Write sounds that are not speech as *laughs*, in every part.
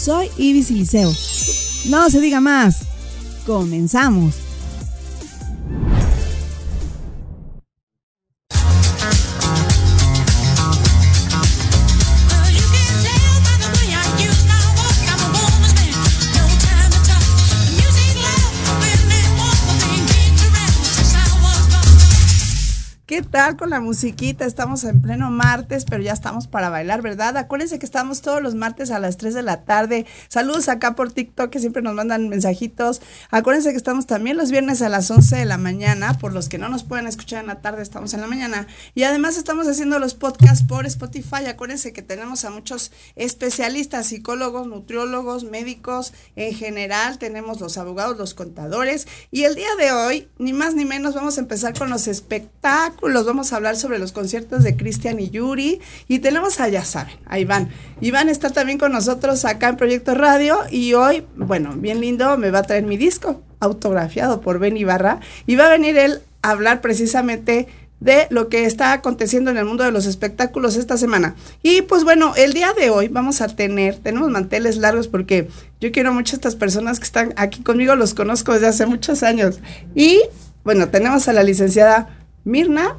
Soy Ibis Liceo. No se diga más. Comenzamos. ¿Qué tal con la musiquita? Estamos en pleno martes, pero ya estamos para bailar, ¿verdad? Acuérdense que estamos todos los martes a las 3 de la tarde. Saludos acá por TikTok que siempre nos mandan mensajitos. Acuérdense que estamos también los viernes a las 11 de la mañana. Por los que no nos pueden escuchar en la tarde, estamos en la mañana. Y además estamos haciendo los podcasts por Spotify. Acuérdense que tenemos a muchos especialistas, psicólogos, nutriólogos, médicos en general. Tenemos los abogados, los contadores. Y el día de hoy, ni más ni menos, vamos a empezar con los espectáculos los vamos a hablar sobre los conciertos de Cristian y Yuri. Y tenemos a, ya saben, a Iván. Iván está también con nosotros acá en Proyecto Radio. Y hoy, bueno, bien lindo, me va a traer mi disco autografiado por Ben Ibarra. Y va a venir él a hablar precisamente de lo que está aconteciendo en el mundo de los espectáculos esta semana. Y pues bueno, el día de hoy vamos a tener, tenemos manteles largos porque yo quiero mucho a estas personas que están aquí conmigo, los conozco desde hace muchos años. Y bueno, tenemos a la licenciada Mirna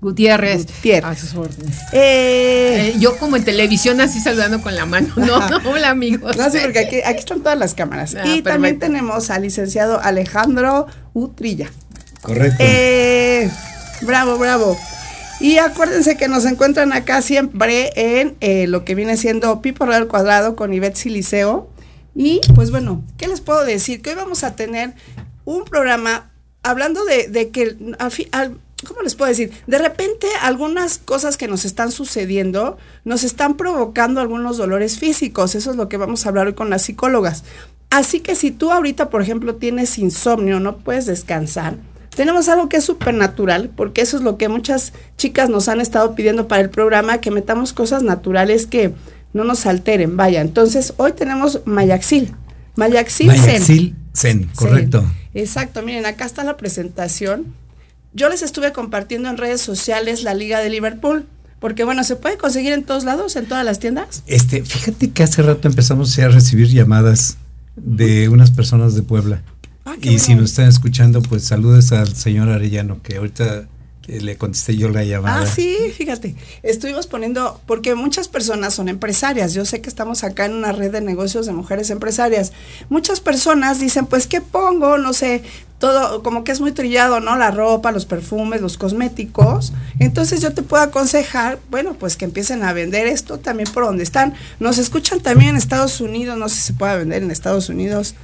Gutiérrez. Gutiérrez. A sus órdenes. Eh, yo como en televisión así saludando con la mano. No, no, *laughs* hola amigos. No, sí, porque aquí, aquí están todas las cámaras. Ah, y también tenemos al licenciado Alejandro Utrilla. Correcto. Eh, bravo, bravo. Y acuérdense que nos encuentran acá siempre en eh, lo que viene siendo Pipo al Cuadrado con Ivette Siliceo. Y pues bueno, ¿qué les puedo decir? Que hoy vamos a tener un programa hablando de, que, al, ¿cómo les puedo decir? De repente algunas cosas que nos están sucediendo nos están provocando algunos dolores físicos. Eso es lo que vamos a hablar hoy con las psicólogas. Así que si tú ahorita, por ejemplo, tienes insomnio, no puedes descansar, tenemos algo que es súper natural, porque eso es lo que muchas chicas nos han estado pidiendo para el programa, que metamos cosas naturales que no nos alteren. Vaya, entonces hoy tenemos Mayaxil. Mayaxil, Mayaxil Zen, correcto. Exacto, miren, acá está la presentación. Yo les estuve compartiendo en redes sociales la Liga de Liverpool. Porque bueno, ¿se puede conseguir en todos lados, en todas las tiendas? Este, fíjate que hace rato empezamos a recibir llamadas de unas personas de Puebla. Ah, y si nos están escuchando, pues saludes al señor Arellano, que ahorita le contesté yo la llamada. Ah, sí, fíjate. Estuvimos poniendo, porque muchas personas son empresarias. Yo sé que estamos acá en una red de negocios de mujeres empresarias. Muchas personas dicen, pues, ¿qué pongo? No sé, todo como que es muy trillado, ¿no? La ropa, los perfumes, los cosméticos. Entonces yo te puedo aconsejar, bueno, pues que empiecen a vender esto también por donde están. Nos escuchan también en Estados Unidos, no sé si se puede vender en Estados Unidos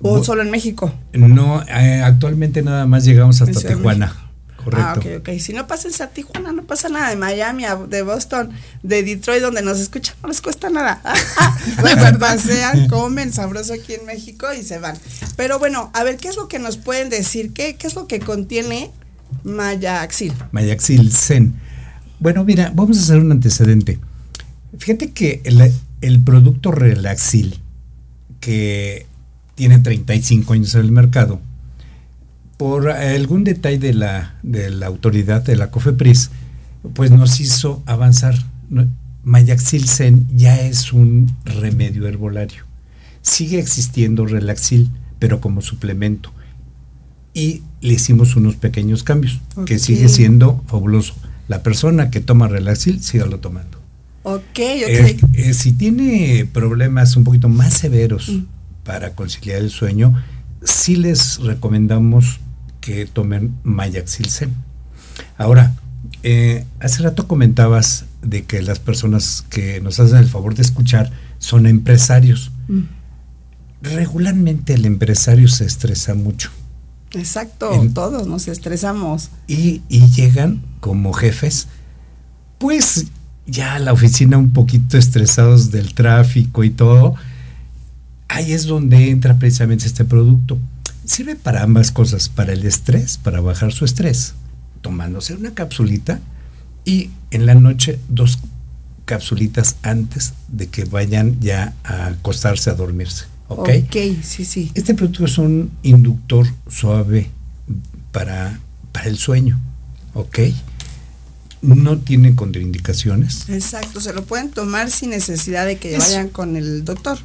o solo en México. No, eh, actualmente nada más llegamos hasta Tijuana. Ah, ok, ok. Si no pasen a Tijuana, no pasa nada. De Miami, de Boston, de Detroit, donde nos escuchan, no les cuesta nada. *laughs* pues *laughs* pasean, comen sabroso aquí en México y se van. Pero bueno, a ver, ¿qué es lo que nos pueden decir? ¿Qué, qué es lo que contiene Mayaxil? Mayaxil Zen. Bueno, mira, vamos a hacer un antecedente. Fíjate que el, el producto Relaxil, que tiene 35 años en el mercado, por algún detalle de la, de la autoridad de la COFEPRIS, pues nos hizo avanzar. Mayaxil Zen ya es un remedio herbolario. Sigue existiendo Relaxil, pero como suplemento. Y le hicimos unos pequeños cambios, que sigue siendo fabuloso. La persona que toma Relaxil, sígalo tomando. Ok, ok. Eh, eh, si tiene problemas un poquito más severos mm. para conciliar el sueño, sí les recomendamos que tomen Mayaxil Ahora, eh, hace rato comentabas de que las personas que nos hacen el favor de escuchar son empresarios. Mm. Regularmente el empresario se estresa mucho. Exacto, todos nos estresamos. Y, y, llegan como jefes, pues ya a la oficina un poquito estresados del tráfico y todo, ahí es donde entra precisamente este producto. Sirve para ambas cosas, para el estrés, para bajar su estrés, tomándose una capsulita y en la noche dos capsulitas antes de que vayan ya a acostarse a dormirse. ¿Ok? Ok, sí, sí. Este producto es un inductor suave para, para el sueño. ¿Ok? No tiene contraindicaciones. Exacto, se lo pueden tomar sin necesidad de que vayan con el doctor.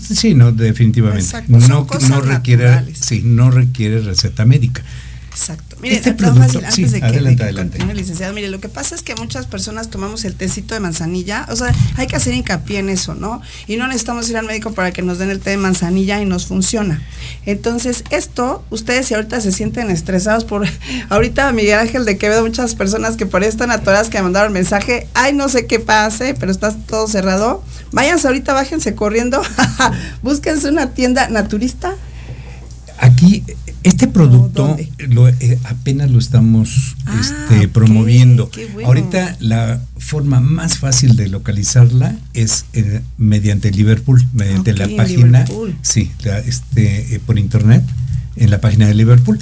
Sí, no, definitivamente. Exacto, no, no requiere, naturales. sí, no requiere receta médica. Exacto. Mire, Este producto- antes sí, de que, adelante, de que adelante. continúe, licenciado, mire, lo que pasa es que muchas personas tomamos el tecito de manzanilla, o sea, hay que hacer hincapié en eso, ¿no? Y no necesitamos ir al médico para que nos den el té de manzanilla y nos funciona. Entonces, esto, ustedes si ahorita se sienten estresados por, *laughs* ahorita Miguel Ángel de Quevedo, muchas personas que por ahí están atoradas que me mandaron mensaje, ay, no sé qué pase, pero está todo cerrado, váyanse ahorita, bájense corriendo, *laughs* búsquense una tienda naturista, Aquí, este producto eh, apenas lo estamos Ah, este, promoviendo. bueno. Ahorita la forma más fácil de localizarla es eh, mediante Liverpool, mediante la página, Liverpool. sí, la, este, eh, por internet, en la página de Liverpool.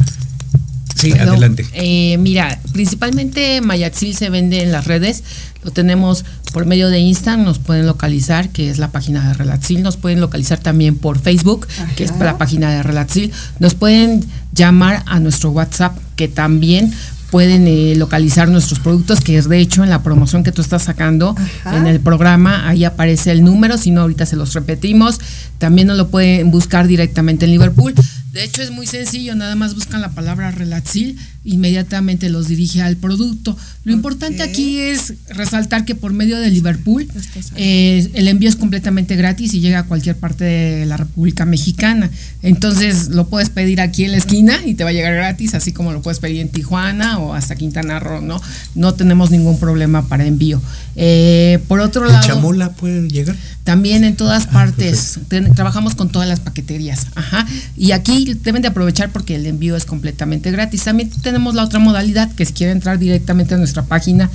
Sí, Perdón. adelante. Eh, mira, principalmente Mayatzil se vende en las redes. Lo tenemos por medio de Insta, nos pueden localizar, que es la página de Relaxil. Nos pueden localizar también por Facebook, que es la página de Relaxil. Nos pueden llamar a nuestro WhatsApp, que también pueden eh, localizar nuestros productos, que es de hecho en la promoción que tú estás sacando Ajá. en el programa, ahí aparece el número, si no ahorita se los repetimos. También nos lo pueden buscar directamente en Liverpool. De hecho es muy sencillo, nada más buscan la palabra Relaxil, inmediatamente los dirige al producto. Lo importante aquí es resaltar que por medio de Liverpool ahí. eh, el envío es completamente gratis y llega a cualquier parte de la República Mexicana. Entonces lo puedes pedir aquí en la esquina y te va a llegar gratis, así como lo puedes pedir en Tijuana o hasta Quintana Roo, ¿no? No tenemos ningún problema para envío. Eh, por otro ¿En lado, Chamula puede llegar? también en todas Ah, partes. Ten- trabajamos con todas las paqueterías. Ajá. Y aquí deben de aprovechar porque el envío es completamente gratis. También tenemos la otra modalidad que si quiere entrar directamente a nuestra página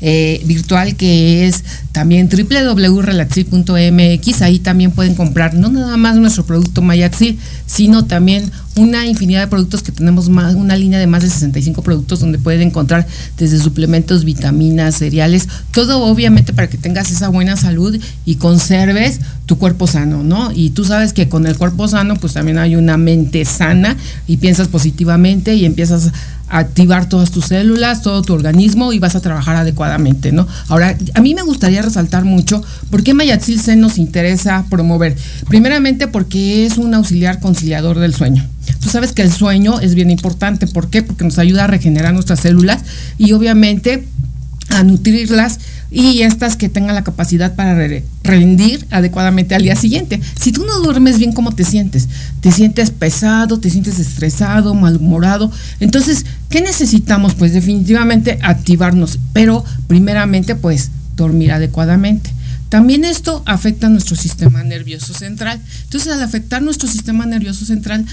eh, virtual que es también www.relaxil.mx. Ahí también pueden comprar no nada más nuestro producto Mayaxil, sino también una infinidad de productos que tenemos más, una línea de más de 65 productos donde pueden encontrar desde suplementos, vitaminas, cereales, todo obviamente para que tengas esa buena salud y conserves tu cuerpo sano, ¿no? Y tú sabes que con el cuerpo sano pues también hay una mente sana y piensas positivamente y empiezas activar todas tus células, todo tu organismo y vas a trabajar adecuadamente, ¿no? Ahora, a mí me gustaría resaltar mucho por qué Mayatzil C nos interesa promover. Primeramente porque es un auxiliar conciliador del sueño. Tú sabes que el sueño es bien importante. ¿Por qué? Porque nos ayuda a regenerar nuestras células y obviamente a nutrirlas y estas que tengan la capacidad para re- rendir adecuadamente al día siguiente. Si tú no duermes bien, ¿cómo te sientes? Te sientes pesado, te sientes estresado, malhumorado. Entonces, ¿qué necesitamos? Pues definitivamente activarnos, pero primeramente pues dormir adecuadamente. También esto afecta a nuestro sistema nervioso central. Entonces, al afectar nuestro sistema nervioso central,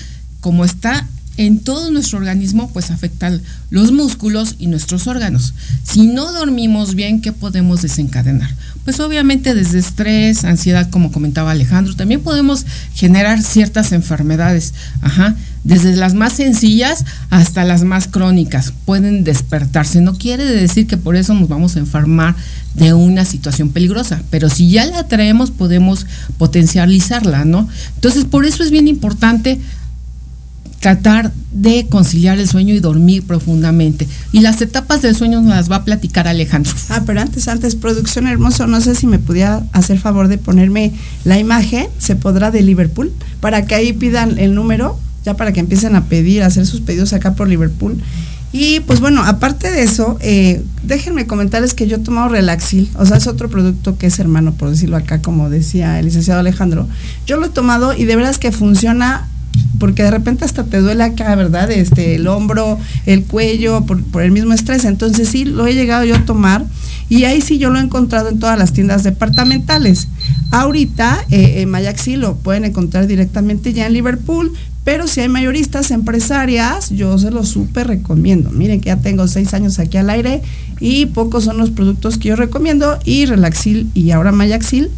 como está en todo nuestro organismo, pues afecta los músculos y nuestros órganos. Si no dormimos bien, ¿qué podemos desencadenar? Pues obviamente desde estrés, ansiedad, como comentaba Alejandro, también podemos generar ciertas enfermedades, ajá, desde las más sencillas hasta las más crónicas, pueden despertarse. No quiere decir que por eso nos vamos a enfermar de una situación peligrosa, pero si ya la traemos podemos potencializarla, ¿no? Entonces, por eso es bien importante tratar de conciliar el sueño y dormir profundamente. Y las etapas del sueño nos las va a platicar Alejandro. Ah, pero antes, antes, producción hermoso, no sé si me pudiera hacer favor de ponerme la imagen, se podrá de Liverpool, para que ahí pidan el número, ya para que empiecen a pedir, a hacer sus pedidos acá por Liverpool. Y pues bueno, aparte de eso, eh, déjenme comentarles que yo he tomado Relaxil, o sea, es otro producto que es hermano, por decirlo acá, como decía el licenciado Alejandro. Yo lo he tomado y de veras que funciona porque de repente hasta te duele acá, ¿verdad? Este, el hombro, el cuello, por, el mismo estrés. Entonces sí, lo he llegado yo a tomar y ahí sí yo lo he encontrado en todas las tiendas departamentales. Ahorita, eh, en lo pueden encontrar directamente ya en Liverpool, pero si hay mayoristas, empresarias, yo se los súper recomiendo. Miren que ya tengo seis años aquí al aire y pocos son los productos que yo recomiendo y Relaxil y ahora Mayaxil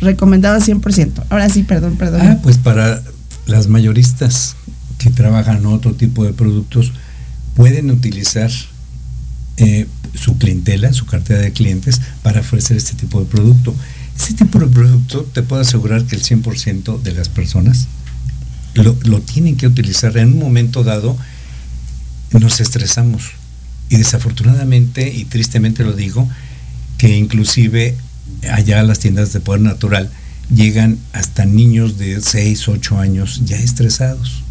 recomendado al 100%. Ahora sí, perdón, perdón. Ah, pues para las mayoristas que trabajan otro tipo de productos, pueden utilizar eh, su clientela, su cartera de clientes, para ofrecer este tipo de producto. Este tipo de producto te puedo asegurar que el 100% de las personas lo, lo tienen que utilizar en un momento dado. Nos estresamos y desafortunadamente y tristemente lo digo, que inclusive allá las tiendas de poder natural llegan hasta niños de 6, 8 años ya estresados.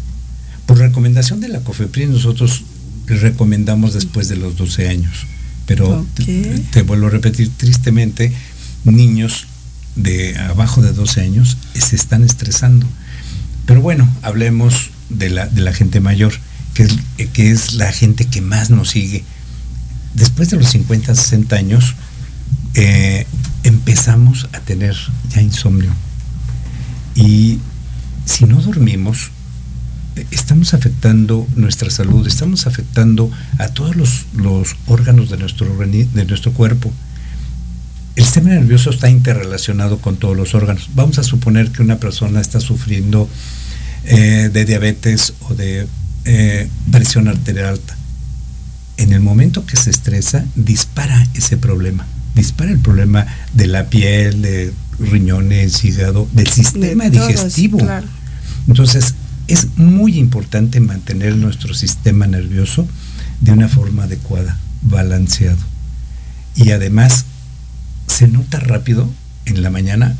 Por recomendación de la COFEPRIS nosotros recomendamos después de los 12 años. Pero te, te, vuelvo a repetir, tristemente, niños de abajo de 12 años se están estresando. Pero bueno, hablemos de la, de la gente mayor, que es, que es la gente que más nos sigue. Después de los 50, 60 años, eh, empezamos a tener ya insomnio. Y si no dormimos, estamos afectando nuestra salud, estamos afectando a todos los, órganos de nuestro, de nuestro cuerpo. El sistema nervioso está interrelacionado con todos los órganos. Vamos a suponer que una persona está sufriendo eh, de diabetes o de eh, presión arterial alta. En el momento que se estresa, dispara ese problema. Dispara el problema de la piel, de riñones, hígado, del sistema de digestivo. Todos, claro. Entonces, es muy importante mantener nuestro sistema nervioso de una forma adecuada, balanceado. Y además, se nota rápido en la mañana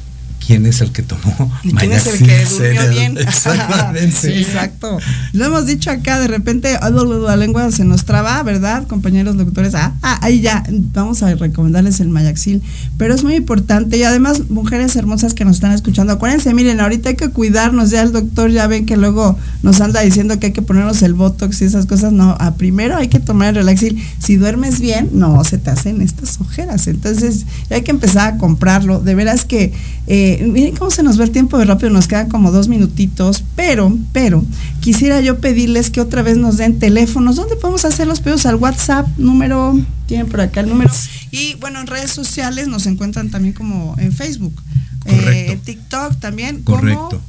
quién es el que tomó ¿Y quién es el que durmió bien. *laughs* Exactamente. sí, exacto. Lo hemos dicho acá, de repente la lengua se nos traba, ¿verdad, compañeros doctores? Ah, ah, ahí ya, vamos a recomendarles el Mayaxil. Pero es muy importante y además, mujeres hermosas que nos están escuchando, acuérdense, miren, ahorita hay que cuidarnos, ya el doctor ya ven que luego nos anda diciendo que hay que ponernos el Botox y esas cosas. No, a primero hay que tomar el Relaxil. Si duermes bien, no se te hacen estas ojeras. Entonces, hay que empezar a comprarlo. De veras que... Eh, miren cómo se nos ve el tiempo de rápido, nos quedan como dos minutitos, pero, pero, quisiera yo pedirles que otra vez nos den teléfonos. ¿Dónde podemos hacer los pedidos? Al WhatsApp, número, tienen por acá el número. Y bueno, en redes sociales nos encuentran también como en Facebook. Correcto. Eh, TikTok también. Correcto.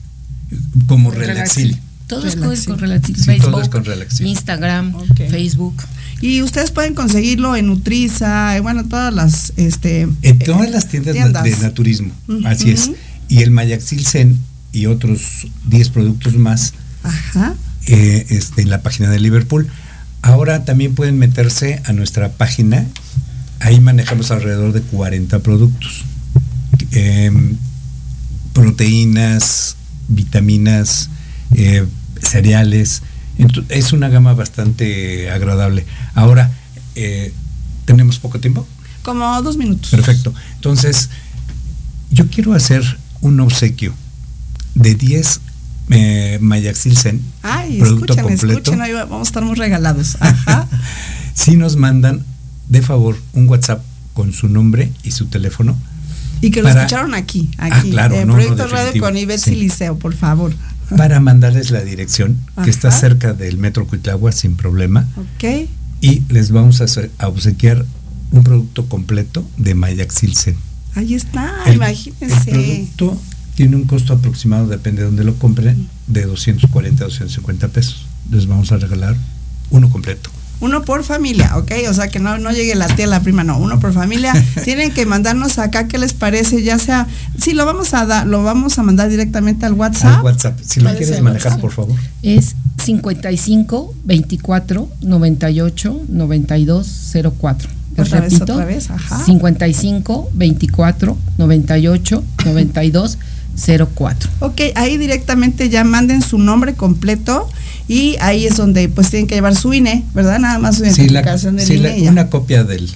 Como, como Relaxil. Todo es con Relaxil. Sí, Facebook, todo es con Relaxil. Instagram, Ok. Facebook. Y ustedes pueden conseguirlo en Nutriza, bueno, todas las este En todas las tiendas, tiendas. de naturismo, así es. Y el Mayaxil Zen y otros 10 productos más Ajá. eh, este, en la página de Liverpool. Ahora también pueden meterse a nuestra página. Ahí manejamos alrededor de 40 productos. Em, proteínas, vitaminas, eh, cereales. Es una gama bastante agradable. Ahora, eh, ¿tenemos poco tiempo? Como dos minutos. Perfecto. Entonces, yo quiero hacer un obsequio de 10 eh, Mayaxil Zen. Ay, producto escuchen, completo. escuchen, ahí va- vamos a estar muy regalados. Ajá. *laughs* Si nos mandan, de favor, un WhatsApp con su nombre y su teléfono. Y que lo Para- escucharon aquí, Ah, aquí, claro, en no, no, Proyecto Radio con Ivette sí. Siliceo, por favor. Para mandarles la dirección que está cerca del Metro Cuitlagua sin problema Ok. y les vamos a, hacer- a obsequiar un producto completo de Mayaxil Zen. Ahí está, El- imagínense. El producto tiene un costo aproximado, depende de dónde lo compren, de 240 a 250 pesos. Les vamos a regalar uno completo. Uno por familia, ¿ok? O sea, que no, no llegue la tía, la prima, no, uno por familia. *laughs* Tienen que mandarnos acá qué les parece, ya sea, sí, lo vamos a dar, lo vamos a mandar directamente al WhatsApp. Al WhatsApp. Si lo quieres manejar, WhatsApp. por favor. Es 55 24 98 92 04. Les Otra vez, repito, otra vez, ajá. 55 24 98 92 04. Ok, ahí directamente ya manden su nombre completo y ahí es donde pues tienen que llevar su INE, ¿verdad? Nada más su Sí, la- identificación del sí, la- INE una copia del.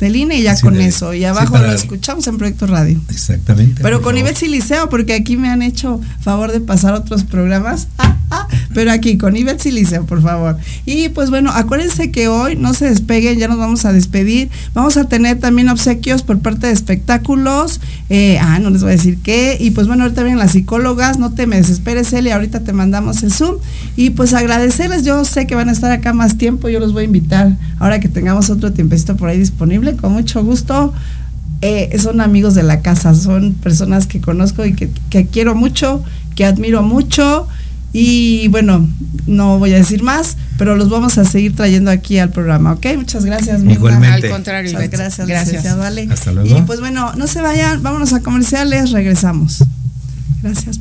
Del INE y ya Sí, con de- eso. Y sí, abajo para- lo escuchamos en Proyecto Radio. Exactamente. Pero con favor. Ivette Siliceo, porque aquí me han hecho favor de pasar otros programas. *laughs* Ah, ah, pero aquí con Ivette Siliceo, por favor. Y pues bueno, acuérdense que hoy no se despeguen, ya nos vamos a despedir. Vamos a tener también obsequios por parte de espectáculos. Eh, ah, no les voy a decir qué. Y pues bueno, ahorita vienen las psicólogas. No te me desesperes, Eli. Ahorita te mandamos el Zoom. Y pues agradecerles. Yo sé que van a estar acá más tiempo. Yo los voy a invitar ahora que tengamos otro tiempecito por ahí disponible. Con mucho gusto. eh, son amigos de la casa, son personas que conozco y que, que quiero mucho, que admiro mucho. Y bueno, no voy a decir más, pero los vamos a seguir trayendo aquí al programa, ¿ok? Muchas gracias. Igualmente. Al contrario, Muchas gracias, gracias. licenciado Ale. Hasta luego. Y pues bueno, no se vayan, vámonos a comerciales, regresamos. Gracias.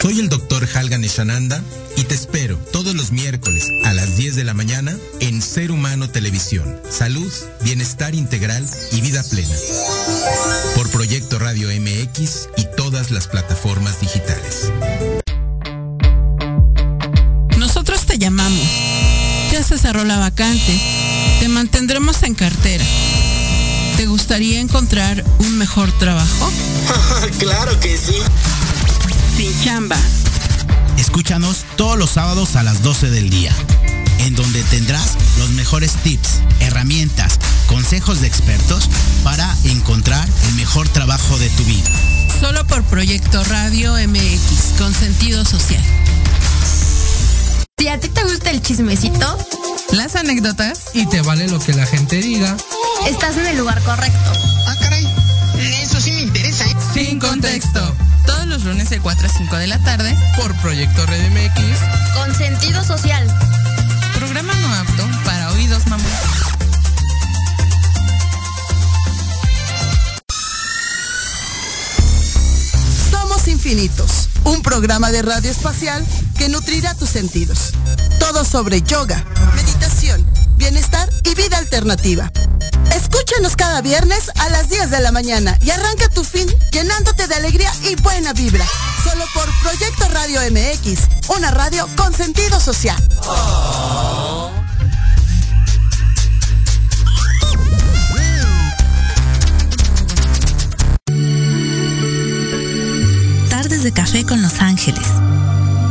Soy el doctor Halgan Eshananda y te espero todos los miércoles a las 10 de la mañana en Ser Humano Televisión. Salud, bienestar integral y vida plena. Por Proyecto Radio MX y todas las plataformas digitales. Nosotros te llamamos. Ya se cerró la vacante. Te mantendremos en cartera. ¿Te gustaría encontrar un mejor trabajo? *laughs* claro que sí. Sin chamba. Escúchanos todos los sábados a las 12 del día, en donde tendrás los mejores tips, herramientas, consejos de expertos para encontrar el mejor trabajo de tu vida. Solo por Proyecto Radio MX, con sentido social. Si a ti te gusta el chismecito, Las anécdotas y te vale lo que la gente diga. estás en el lugar correcto. Sin contexto. Todos los lunes de 4 a 5 de la tarde Por Proyecto Red MX. Con sentido social. Programa no apto para oídos mamón. Somos Infinitos, un programa de radio espacial que nutrirá tus sentidos. Todo sobre yoga, meditación, bienestar y vida alternativa. Escúchanos cada viernes a las 10 de la mañana y arranca tu fin llenándote de alegría y buena vibra. Solo por Proyecto Radio MX, una radio con sentido social. Tardes de café con Los Ángeles.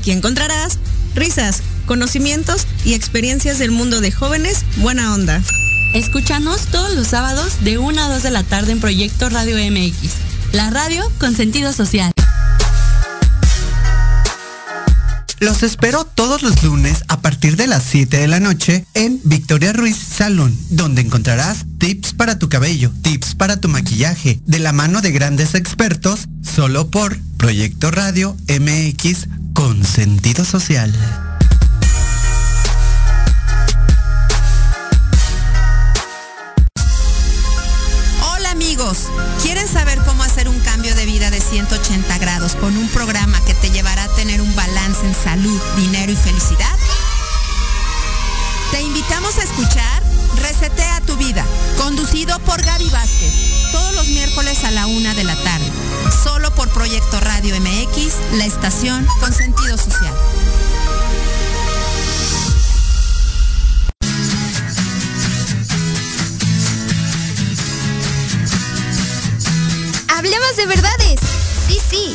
Aquí encontrarás risas, conocimientos y experiencias del mundo de jóvenes buena onda. Escúchanos todos los sábados de 1 a 2 de la tarde en Proyecto Radio MX. La radio con sentido social. Los espero todos los lunes a partir de las 7 de la noche en Victoria Ruiz Salón, donde encontrarás tips para tu cabello, tips para tu maquillaje, de la mano de grandes expertos, solo por Proyecto Radio MX con sentido social. Hola amigos, ¿quieren saber cómo hacer un cambio de vida de 180 grados con un programa que te llevará a tener un balance en salud, dinero y felicidad? Te invitamos a escuchar Resetea tu vida, conducido por Gaby Vázquez, todos los miércoles a la una de la tarde, solo por Proyecto Radio MX, la estación con sentido social. Hablemos de verdades. Sí, sí.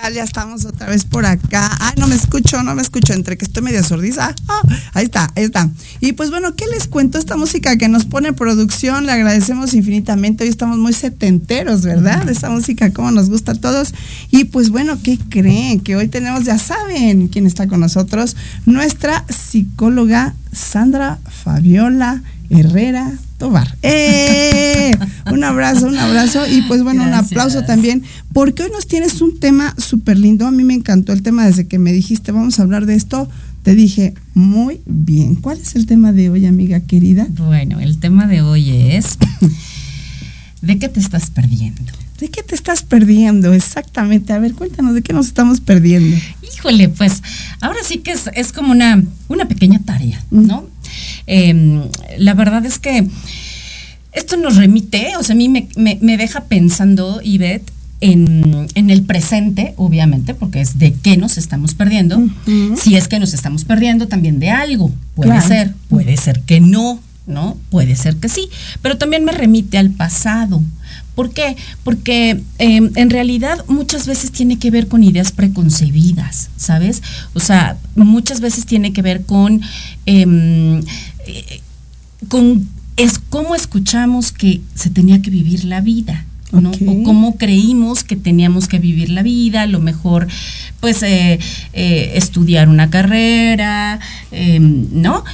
Tal? Ya estamos otra vez por acá. Ay, no me escucho, no me escucho, entre que estoy medio sordiza. Ah, ahí está, ahí está. Y pues bueno, ¿qué les cuento? Esta música que nos pone producción, le agradecemos infinitamente. Hoy estamos muy setenteros, ¿verdad? Esta música, como nos gusta a todos. Y pues bueno, ¿qué creen? Que hoy tenemos, ya saben quién está con nosotros, nuestra psicóloga Sandra Fabiola Herrera Tobar. ¡Eh! *laughs* Un abrazo, un abrazo y pues bueno, un aplauso también, porque hoy nos tienes un tema súper lindo. A mí me encantó el tema desde que me dijiste, vamos a hablar de esto. Te dije, muy bien. ¿Cuál es el tema de hoy, amiga querida? Bueno, el tema de hoy es, ¿de qué te estás perdiendo? ¿De qué te estás perdiendo? Exactamente. A ver, cuéntanos, ¿de qué nos estamos perdiendo? Híjole, pues ahora sí que es, es como una, una pequeña tarea, ¿no? Eh, la verdad es que esto nos remite, o sea, a mí me, me, me deja pensando, Ivette, en, en, el presente, obviamente, porque es de qué nos estamos perdiendo. Uh -huh. Si es que nos estamos perdiendo también de algo, puede claro. ser, puede ser que no, ¿no? Puede ser que sí, pero también me remite al pasado. ¿Por qué? Porque eh, en realidad muchas veces tiene que ver con ideas preconcebidas, ¿sabes? O sea, muchas veces tiene que ver con, eh, con es cómo escuchamos que se tenía que vivir la vida. ¿No? Okay. O cómo creímos que teníamos que vivir la vida, a lo mejor, pues, eh, eh, estudiar una carrera, eh, ¿no?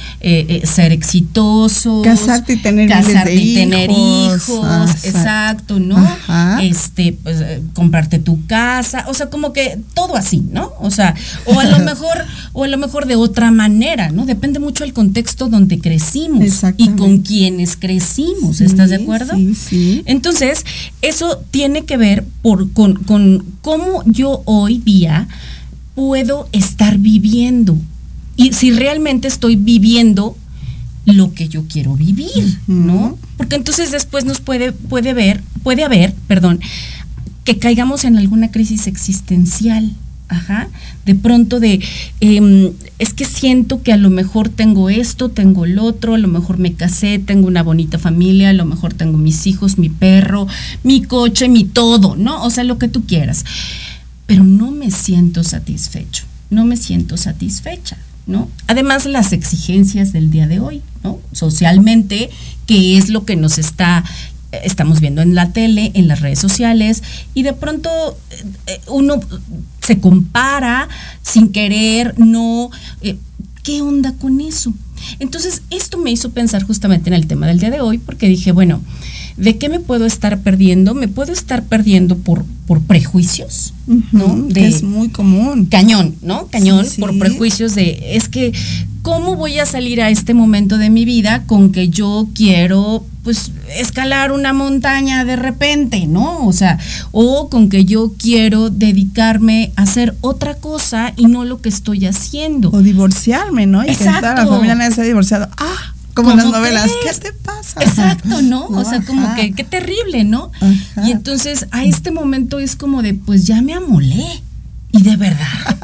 ser exitosos. Casarte y tener, casarte y hijos. tener hijos, ah, exacto, ¿no? Ajá. Este, pues, comprarte tu casa, o sea, como que todo así, ¿no? O sea, o a lo *laughs* mejor, o a lo mejor de otra manera, ¿no? Depende mucho del contexto donde crecimos y con quienes crecimos, ¿estás de acuerdo? Sí, sí. Entonces, eso tiene que ver por, con, con cómo yo hoy día puedo estar viviendo y si realmente estoy viviendo lo que yo quiero vivir, ¿no? Porque entonces después nos puede, puede ver, puede haber, perdón, que caigamos en alguna crisis existencial. Ajá, de pronto de, eh, es que siento que a lo mejor tengo esto, tengo el otro, a lo mejor me casé, tengo una bonita familia, a lo mejor tengo mis hijos, mi perro, mi coche, mi todo, ¿no? O sea, lo que tú quieras. Pero no me siento satisfecho, no me siento satisfecha, ¿no? Además, las exigencias del día de hoy, ¿no? Socialmente, que es lo que nos está estamos viendo en la tele, en las redes sociales, y de pronto eh, uno se compara sin querer, no. Eh, ¿Qué onda con eso? Entonces, esto me hizo pensar justamente en el tema del día de hoy, porque dije, bueno, ¿de qué me puedo estar perdiendo? Me puedo estar perdiendo por, por prejuicios, uh -huh, ¿no? De, es muy común. Cañón, ¿no? Cañón, sí, sí. por prejuicios de, es que, ¿cómo voy a salir a este momento de mi vida con que yo quiero pues escalar una montaña de repente, ¿no? O sea, o con que yo quiero dedicarme a hacer otra cosa y no lo que estoy haciendo. O divorciarme, ¿no? Y Exacto. que toda la familia nadie se ha divorciado. Ah, como las novelas, ¿qué te pasa? Exacto, ¿no? no o sea, como que qué terrible, ¿no? Ajá. Y entonces a este momento es como de, pues ya me amolé. Y de verdad,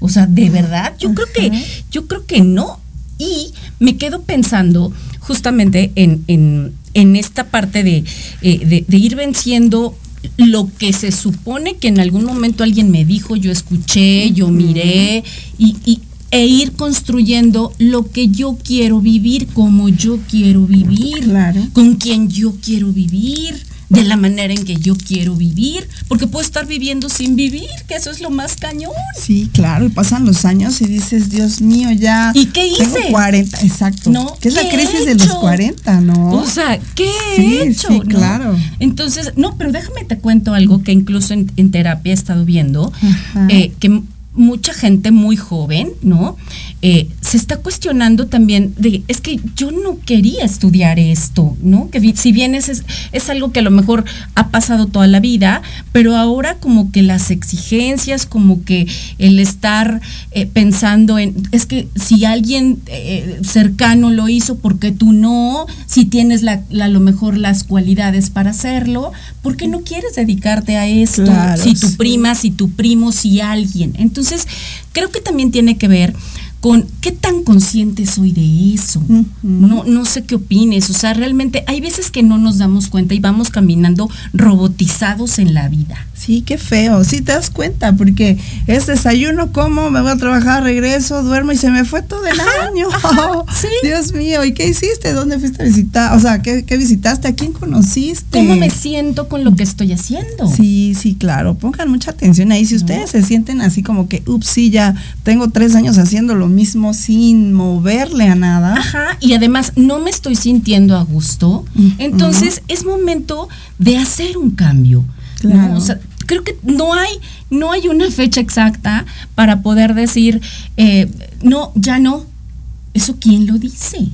o sea, de verdad, yo ajá. creo que, yo creo que no. Y me quedo pensando justamente en, en, en esta parte de, eh, de, de, ir venciendo lo que se supone que en algún momento alguien me dijo, yo escuché, yo miré, y, y, e ir construyendo lo que yo quiero vivir, como yo quiero vivir, claro. con quien yo quiero vivir de la manera en que yo quiero vivir, porque puedo estar viviendo sin vivir, que eso es lo más cañón. Sí, claro, y pasan los años y dices, Dios mío, ya. ¿Y qué hice? Tengo 40, exacto. No, que es la crisis de los 40, ¿no? O sea, ¿qué sí, he hecho? Sí, claro. ¿no? Entonces, no, pero déjame te cuento algo que incluso en, en terapia he estado viendo, eh, que mucha gente muy joven, ¿no? Eh, se está cuestionando también de, es que yo no quería estudiar esto, ¿no? Que si bien es, es, es, algo que a lo mejor ha pasado toda la vida, pero ahora como que las exigencias, como que el estar eh, pensando en, es que si alguien eh, cercano lo hizo, ¿por qué tú no? Si tienes la, la, a lo mejor las cualidades para hacerlo, ¿por qué no quieres dedicarte a esto? Claro, si tu sí. prima, si tu primo, si alguien. Entonces, creo que también tiene que ver con qué tan consciente soy de eso. Uh -huh. No, no sé qué opines. O sea, realmente hay veces que no nos damos cuenta y vamos caminando robotizados en la vida. Sí, qué feo. Sí te das cuenta, porque es desayuno, como, me voy a trabajar, regreso, duermo y se me fue todo el ajá, año. Ajá, *laughs* sí. Dios mío, ¿y qué hiciste? ¿Dónde fuiste a visitar? O sea, ¿qué, ¿qué, visitaste? ¿A quién conociste? ¿Cómo me siento con lo que estoy haciendo? Sí, sí, claro. Pongan mucha atención ahí. Si ustedes no. se sienten así como que, ups, sí, ya tengo tres años haciendo lo mismo sin moverle a nada. Ajá, y además no me estoy sintiendo a gusto. Entonces es momento de hacer un cambio. ¿no? Claro. O sea, creo que no hay, no hay una fecha exacta para poder decir, eh, no, ya no. ¿Eso quién lo dice?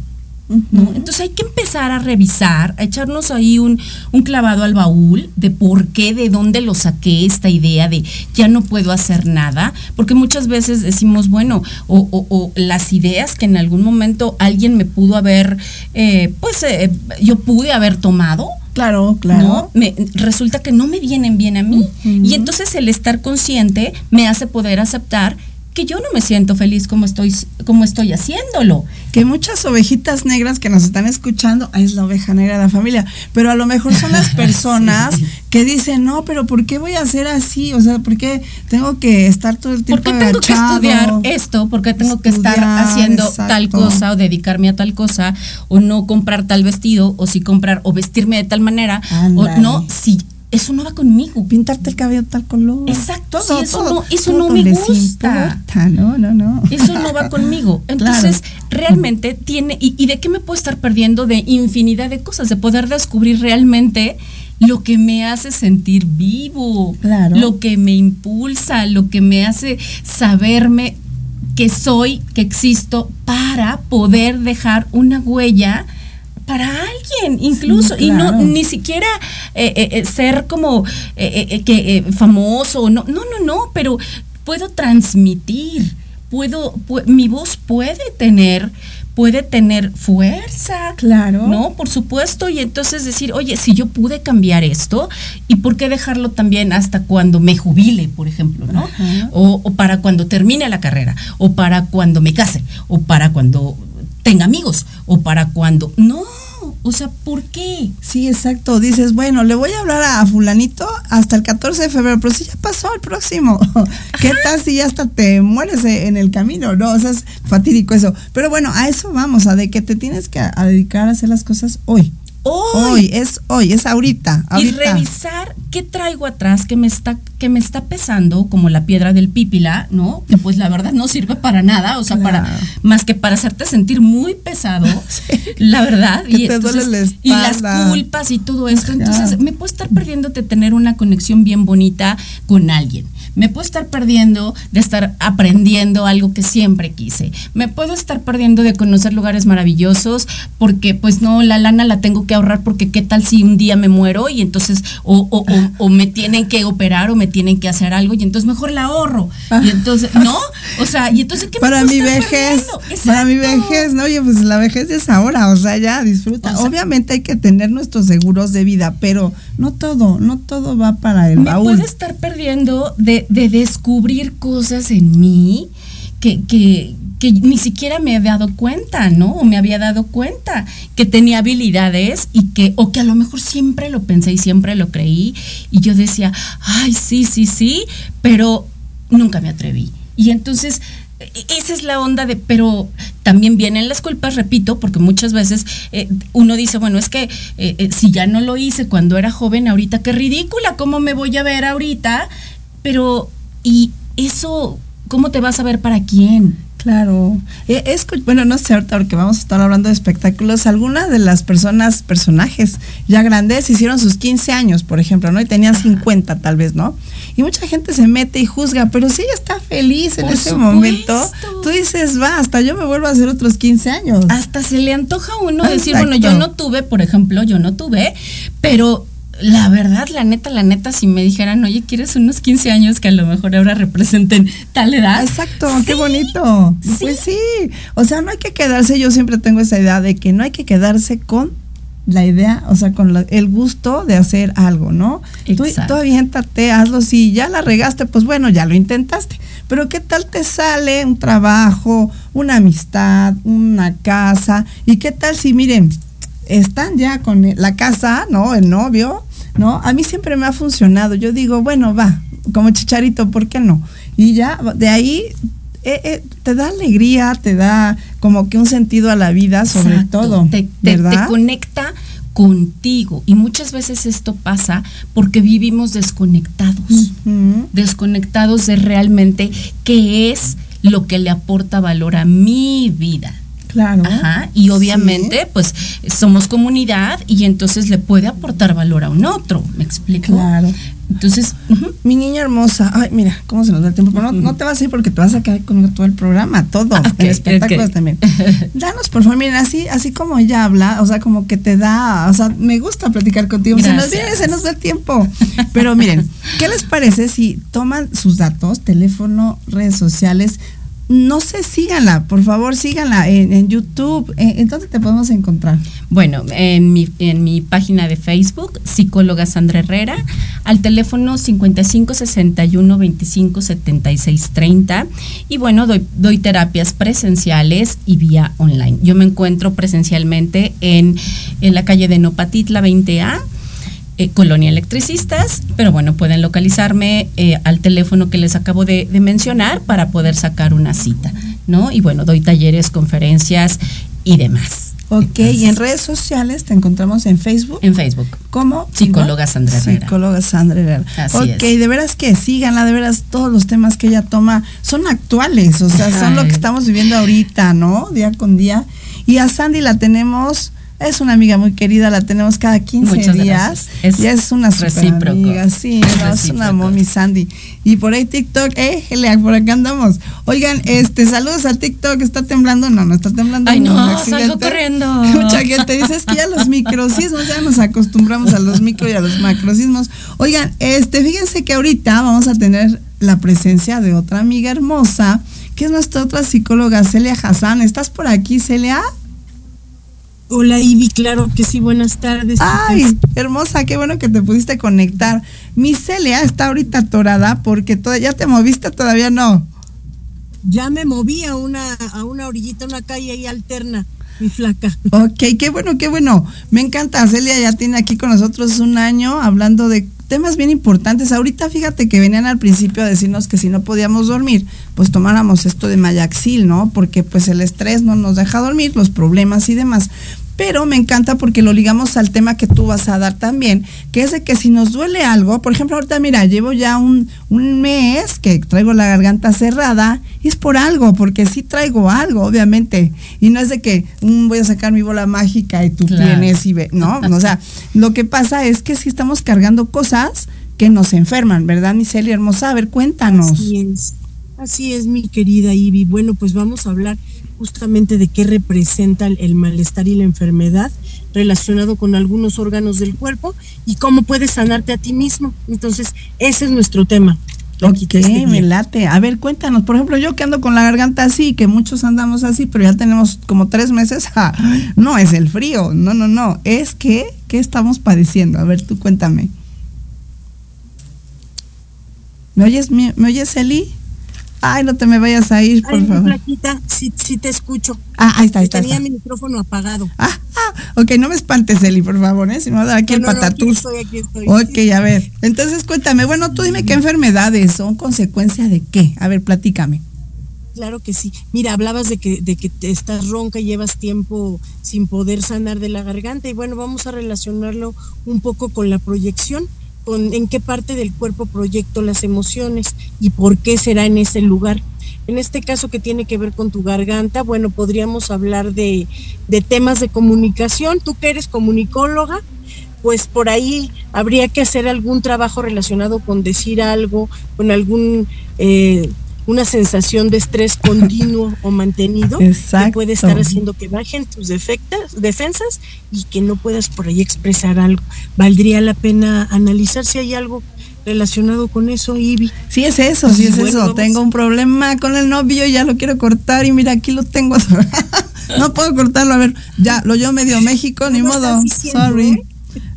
¿No? Entonces hay que empezar a revisar, a echarnos ahí un, un clavado al baúl de por qué, de dónde lo saqué esta idea de ya no puedo hacer nada, porque muchas veces decimos, bueno, o, o- o las ideas que en algún momento alguien me pudo haber, eh, pues eh, yo pude haber tomado. Claro, claro. ¿no? Me- resulta que no me vienen bien a mí. Y entonces el estar consciente me hace poder aceptar que yo no me siento feliz como estoy, como estoy haciéndolo. que muchas ovejitas negras que nos están escuchando, es la oveja negra de la familia, pero a lo mejor son las *laughs* personas que dicen, no, pero ¿por qué voy a hacer así? O sea, ¿por qué tengo que estar todo el ¿Por tiempo qué tengo que estudiar esto? ¿Por qué tengo que estar haciendo tal cosa o dedicarme a tal cosa o no comprar tal vestido o si comprar o vestirme de tal manera o no si eso no va conmigo. Pintarte el cabello tal color. Exacto, Todo, sí, eso todo, no, eso todo no me gusta. importa, No, no, no. Eso no va conmigo. *laughs* Entonces, realmente tiene, y, y de qué me puedo estar perdiendo? De infinidad de cosas, de poder descubrir realmente lo que me hace sentir vivo, Claro. lo que me impulsa, lo que me hace saberme que soy, que existo, para poder dejar una huella para alguien incluso Sí, y no ni siquiera eh, eh, eh, ser como eh, eh, que eh, famoso no no no no pero puedo transmitir puedo pu- mi voz puede tener puede tener fuerza Claro. no por supuesto y entonces decir oye si yo pude cambiar esto y por qué dejarlo también hasta cuando me jubile por ejemplo no o, o para cuando termine la carrera o para cuando me case o para cuando tenga amigos o para cuando no o sea por qué Sí, exacto. Dices, bueno, le voy a hablar a fulanito hasta el 14 de febrero, pero si ya pasó el próximo. *laughs* ¿Qué tal si ya hasta te mueres e- en el camino? No, o sea, es fatídico eso. Pero bueno, a eso vamos, a de que te tienes que a dedicar a hacer las cosas hoy. Hoy. es hoy, es ahorita. y revisar qué traigo atrás que me está que me está pesando como la piedra del pípila no que pues la verdad no sirve para nada o sea para más que para hacerte sentir muy pesado *laughs* la verdad Que te duele la y las culpas y todo esto entonces me puedo estar perdiendo de tener una conexión bien bonita con alguien me puedo estar perdiendo de estar aprendiendo algo que siempre quise. Me puedo estar perdiendo de conocer lugares maravillosos porque pues no la lana la tengo que ahorrar porque qué tal si un día me muero y entonces o, o- o- o me tienen que operar o me tienen que hacer algo y entonces mejor la ahorro. Y entonces no o sea y entonces qué me para puedo mi vejez, para mi vejez, no, oye, pues la vejez es ahora, o sea, ya disfruta. O sea- Obviamente hay que tener nuestros seguros de vida, pero no todo, no todo va para el me baúl. puedo estar perdiendo de, de descubrir cosas en mí que, que, que ni siquiera me había dado cuenta, ¿no? O me había dado cuenta que tenía habilidades y que, o que a lo mejor siempre lo pensé y siempre lo creí. Y yo decía, ay, sí, sí, sí, pero nunca me atreví. Y entonces, e- esa es la onda de, pero también vienen las culpas, repito, porque muchas veces eh, uno dice, bueno, es que eh, eh, si ya no lo hice cuando era joven, ahorita qué ridícula, ¿cómo me voy a ver ahorita? Pero, ¿y eso, cómo te vas a ver para quién? Claro. Es, bueno, no sé ahorita porque vamos a estar hablando de espectáculos. Algunas de las personas, personajes ya grandes, hicieron sus 15 años, por ejemplo, ¿no? Y tenían 50 tal vez, ¿no? Y mucha gente se mete y juzga, pero si ella está feliz en Por ese supuesto. momento, tú dices, va, hasta yo me vuelvo a hacer otros 15 años. Hasta se le antoja a uno decir, bueno, yo no tuve, por ejemplo, yo no tuve, pero la verdad, la neta, la neta, si me dijeran, oye, ¿quieres unos 15 años que a lo mejor ahora representen tal edad? Exacto, qué bonito. Pues sí, o sea, no hay que quedarse, yo siempre tengo esa idea de que no hay que quedarse con la idea, o sea, con la- el gusto de hacer algo, ¿no? Tú, Exacto. tú aviéntate, hazlo, si ya la regaste, pues bueno, ya lo intentaste, pero ¿qué tal te sale un trabajo, una amistad, una casa? ¿Y qué tal si, miren, están ya con la casa, ¿no? El novio, ¿no? A mí siempre me ha funcionado. Yo digo, bueno, va, como chicharito, ¿por qué no? Y ya, de ahí eh, eh, te da alegría, te da como que un sentido a la vida, sobre Exacto. todo. Te, te conecta contigo. Y muchas veces esto pasa porque vivimos desconectados. Desconectados de realmente qué es lo que le aporta valor a mi vida. Claro. Ajá. Y obviamente, pues somos comunidad y entonces le puede aportar valor a un otro. ¿Me explico? Claro. Entonces, mi niña hermosa, ay, mira, cómo se nos da el tiempo, pero no, no te vas a ir porque te vas a quedar conmigo todo el programa, todo, Ah, el ok, espectáculo también. *laughs* Danos, por favor, miren, así, así como ella habla, o sea, como que te da, o sea, me gusta platicar contigo, se nos viene, se nos da el tiempo. Pero miren, ¿qué les *laughs* parece si toman sus datos, teléfono, redes sociales? No sé, síganla, por favor, síganla en, en YouTube. ¿En, en dónde te podemos encontrar? Bueno, en mi, en mi página de Facebook, psicóloga Sandra Herrera, al teléfono 55 61 25 76 30. Y bueno, doy, doy terapias presenciales y vía online. Yo me encuentro presencialmente en, en la calle de Nopatitla 20A. Eh, Colonia Electricistas, pero bueno, pueden localizarme eh, al teléfono que les acabo de, de mencionar para poder sacar una cita, ¿no? Y bueno, doy talleres, conferencias y demás. Ok, y en redes sociales te encontramos en Facebook. En Facebook. ¿Cómo? Psicóloga Sandra Herrera. Psicóloga Sandra Herrera. Así ok, es. de veras que síganla, de veras todos los temas que ella toma son actuales, o sea, son lo que estamos viviendo ahorita, ¿no? Día con día. Y a Sandy la tenemos, es una amiga muy querida, la tenemos cada 15 Muchas días. Es y es una super recíproco. amiga, sí, Es no, es una mommy Sandy. Y por ahí TikTok, eh, por acá andamos. Oigan, este, saludos al TikTok, ¿está temblando? No, no está temblando. Ay, no, salgo corriendo. *laughs* Mucha gente dice es que ya los microcismos, ya nos acostumbramos a los micro y a los macrocismos. Oigan, este, fíjense que ahorita vamos a tener la presencia de otra amiga hermosa, que es nuestra otra psicóloga, Celia Hassan. ¿Estás por aquí, Celia? Hola Ivy, claro que sí, buenas tardes. Ay, hermosa, qué bueno que te pudiste conectar. Mi Celia está ahorita atorada porque todavía ya te moviste, todavía no. Ya me moví a una, a una orillita, una calle ahí alterna, mi flaca. Ok, qué bueno, qué bueno. Me encanta. Celia ya tiene aquí con nosotros un año hablando de temas bien importantes. Ahorita fíjate que venían al principio a decirnos que si no podíamos dormir, pues tomáramos esto de Mayaxil, ¿no? Porque pues el estrés no nos deja dormir, los problemas y demás. Pero me encanta porque lo ligamos al tema que tú vas a dar también, que es de que si nos duele algo, por ejemplo, ahorita mira, llevo ya un, un mes que traigo la garganta cerrada, y es por algo, porque sí traigo algo, obviamente. Y no es de que mm, voy a sacar mi bola mágica y tú Claro. tienes y ve, no, o sea, lo que pasa es que sí estamos cargando cosas que nos enferman, ¿verdad, Miselia hermosa? A ver, cuéntanos. Así es. Así es, mi querida Ivy. Bueno, pues vamos a hablar justamente de qué representa el, malestar y la enfermedad relacionado con algunos órganos del cuerpo y cómo puedes sanarte a ti mismo. Entonces, ese es nuestro tema. Ok, me late. A ver, cuéntanos. Por ejemplo, yo que ando con la garganta así, que muchos andamos así, pero ya tenemos como tres meses. *laughs* no es el frío, no, no, no. Es que, ¿qué estamos padeciendo? A ver, tú cuéntame. ¿Me oyes, mi- ¿me oyes, Eli? Ay, no te me vayas a ir, por Ay, favor. flaquita, sí, sí te escucho. Ah, ahí está, ahí está, Tenía está. mi micrófono apagado. Ok, no me espantes, Eli, por favor, ¿eh? Si dar aquí el No, no, no, aquí patatús. estoy, aquí estoy. Ok, a ver. Entonces, cuéntame. Bueno, tú dime qué enfermedades son consecuencia de qué. A ver, platícame. Claro que sí. Mira, hablabas de que, de que te estás ronca y llevas tiempo sin poder sanar de la garganta y bueno, vamos a relacionarlo un poco con la proyección, con en qué parte del cuerpo proyecto las emociones y por qué será en ese lugar. En este caso que tiene que ver con tu garganta, bueno, podríamos hablar de, de temas de comunicación. Tú que eres comunicóloga, pues por ahí habría que hacer algún trabajo relacionado con decir algo, con algún eh, una sensación de estrés continuo *laughs* o mantenido que puede estar haciendo que bajen tus defectas, defensas y que no puedas por ahí expresar algo. Valdría la pena analizar si hay algo relacionado con eso, Ivy. Sí es eso, sí es Bueno, eso. vamos- Tengo un problema con el novio, ya lo quiero cortar y mira, aquí lo tengo. *laughs* no puedo cortarlo, a ver, ya lo yo medio México, ni modo. diciendo, Sorry. eh?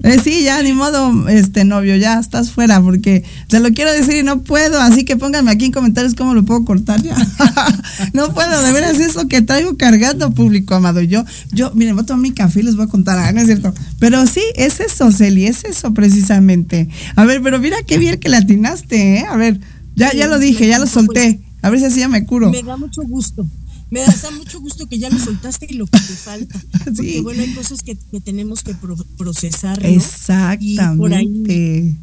Eh, sí, ya, ni modo, este novio, ya estás fuera, porque te lo quiero decir y no puedo, así que pónganme aquí en comentarios cómo lo puedo cortar ya. *laughs* no puedo, de veras es lo que traigo cargando público, amado. Yo, yo, miren, voy a tomar mi café y les voy a contar, ah, no es cierto. Pero sí, es eso, Celi, es eso precisamente. A ver, pero mira qué bien que le atinaste, ¿eh? A ver, ya, ya lo dije, ya lo solté. A ver si así ya me curo. Me da mucho gusto. Me da mucho gusto que ya lo soltaste y lo que te falta. Porque bueno, hay cosas que, que tenemos que pro- procesar. ¿no? Y por ahí Exactamente.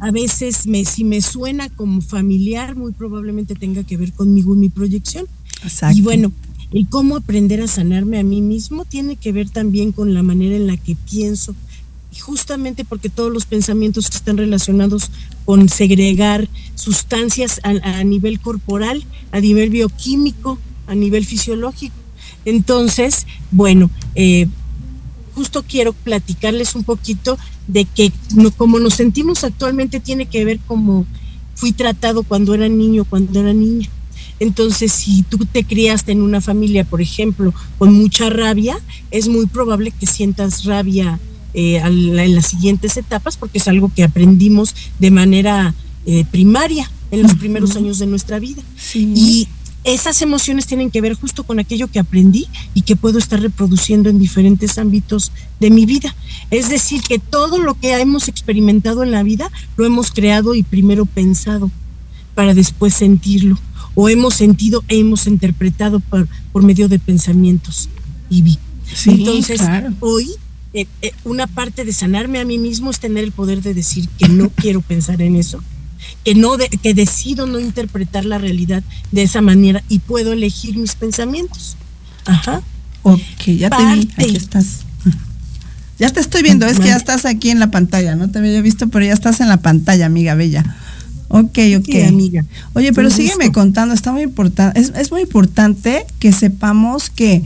a veces me, si me suena como familiar, muy probablemente tenga que ver conmigo y mi proyección. Exacto. Y bueno, el cómo aprender a sanarme a mí mismo tiene que ver también con la manera en la que pienso. Y justamente porque todos los pensamientos están relacionados con segregar sustancias a, a nivel corporal, a nivel bioquímico, a nivel fisiológico. Entonces, bueno, eh, justo quiero platicarles un poquito de que no, como nos sentimos actualmente tiene que ver como fui tratado cuando era niño, cuando era niña. Entonces, si tú te criaste en una familia, por ejemplo, con mucha rabia, es muy probable que sientas rabia eh, en las siguientes etapas porque es algo que aprendimos de manera eh, primaria en los primeros años de nuestra vida. Sí. Y esas emociones tienen que ver justo con aquello que aprendí y que puedo estar reproduciendo en diferentes ámbitos de mi vida. Es decir, que todo lo que hemos experimentado en la vida lo hemos creado y primero pensado para después sentirlo. O hemos sentido e hemos interpretado por, por medio de pensamientos. Y vi. Sí, Entonces, claro. hoy eh, eh, una parte de sanarme a mí mismo es tener el poder de decir que no *laughs* quiero pensar en eso que no de, que decido no interpretar la realidad de esa manera y puedo elegir mis pensamientos. Ajá. Ok, ya te vi, aquí estás. *laughs* Ya te estoy viendo, es que ya estás aquí en la pantalla, no te había visto, pero ya estás en la pantalla, amiga bella. Ok, ok. Sí, amiga. Oye, pero sígueme gusto. contando, está muy importante, es, es muy importante que sepamos que